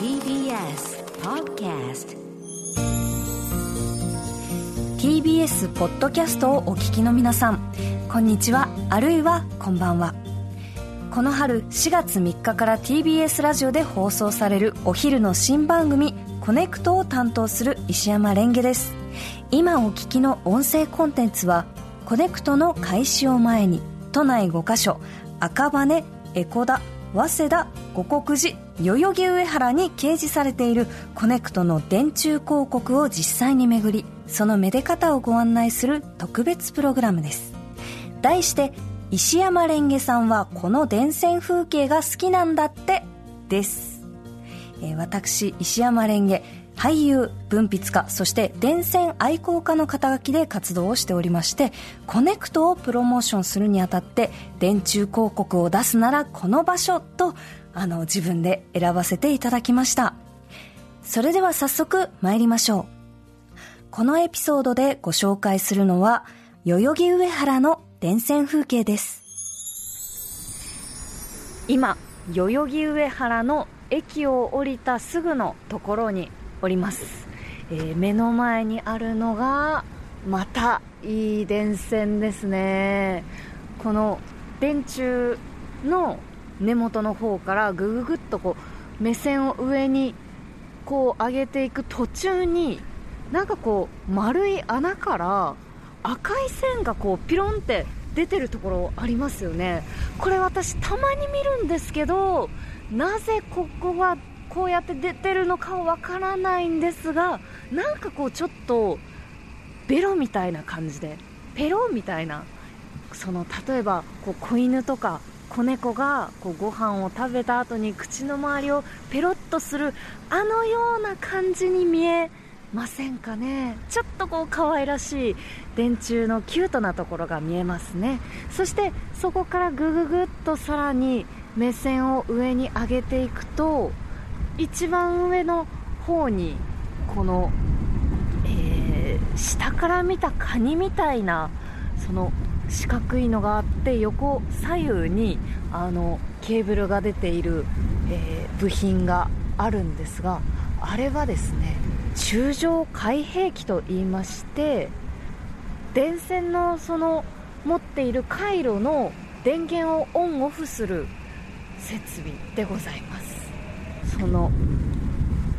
TBS Podcast TBS ポッドキャストをお聞きの皆さんこんにちは。あるいはこんばんは。この春4月3日から TBS ラジオで放送されるお昼の新番組「こねくと」を担当する石山蓮華です。今お聞きの音声コンテンツは「こねくと」の開始を前に都内5カ所赤羽江古田早稲田五国寺代々木上原に掲示されているコネクトの電柱広告を実際に巡りそのめで方をご案内する特別プログラムです。題して石山レンゲさんはこの電線風景が好きなんだってです、え私石山レンゲ俳優文筆家そして電線愛好家の肩書きで活動をしておりましてコネクトをプロモーションするにあたって電柱広告を出すならこの場所とあの自分で選ばせていただきました。それでは早速参りましょう。このエピソードでご紹介するのは代々木上原の電線風景です。今代々木上原の駅を降りたすぐのところにおります、えー目の前にあるのがまたいい電線ですね。この電柱の根元の方からぐぐぐっとこう目線を上にこう上げていく途中になんかこう丸い穴から赤い線がこうピロンって出てるところありますよね。これ私たまに見るんですけどなぜここがこうやって出てるのかわからないんですがなんかこうちょっとベロみたいな感じでペロみたいなその例えばこう子犬とか子猫がこうご飯を食べた後に口の周りをペロッとするあのような感じに見えませんかね。ちょっとこう可愛らしい電柱のキュートなところが見えますね。そしてそこからぐぐぐっとさらに目線を上に上げていくと一番上の方にこの、えー下から見たカニみたいなその四角いのがあって横左右にあのケーブルが出ている、えー部品があるんですがあれはですね中上開閉器と言いまして電線のその持っている回路の電源をオンオフする設備でございます。その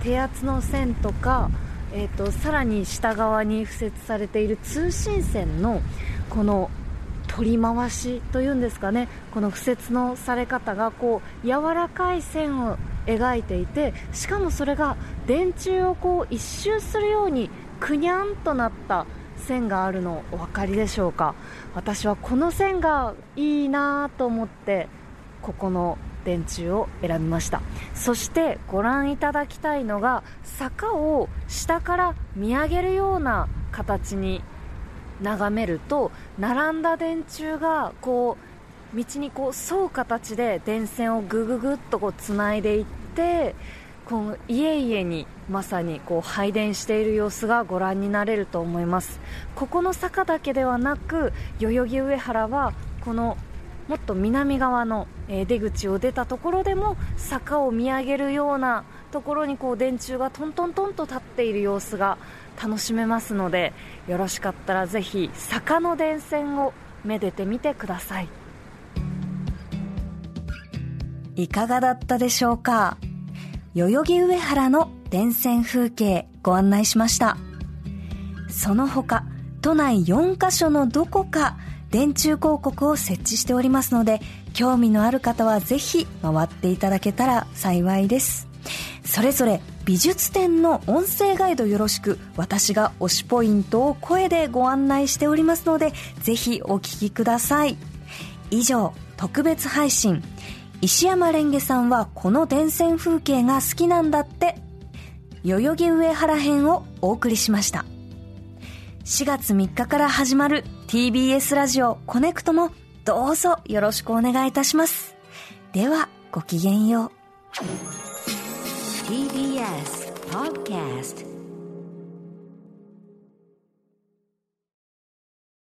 低圧の線とか、えー、とさらに下側に敷設されている通信線のこの取り回しというんですかねこの敷設のされ方がこう柔らかい線を描いていてしかもそれが電柱をこう一周するようにくにゃんとなった線があるのお分かりでしょうか？私はこの線がいいなと思ってここの電柱を選びました。そしてご覧いただきたいのが坂を下から見上げるような形に眺めると並んだ電柱がこう道にこう沿う形で電線をぐぐぐっとこうつないでいってこの家々にまさにこう配電している様子がご覧になれると思います。ここの坂だけではなく代々木上原はこのもっと南側のえ出口を出たところでも坂を見上げるようなところにこう電柱がトントントンと立っている様子が楽しめますのでよろしかったらぜひ坂の電線をめでてみてください。いかがだったでしょうか？代々木上原の電線風景ご案内しました。その他都内4カ所のどこか電柱広告を設置しておりますので興味のある方はぜひ回っていただけたら幸いです。それぞれ美術展の音声ガイドよろしく私が推しポイントを声でご案内しておりますのでぜひお聞きください。以上特別配信。石山レンゲさんはこの電線風景が好きなんだって。代々木上原編をお送りしました。4月3日から始まる TBS ラジオコネクトもどうぞよろしくお願いいたします。ではごきげんよう。TBS Podcast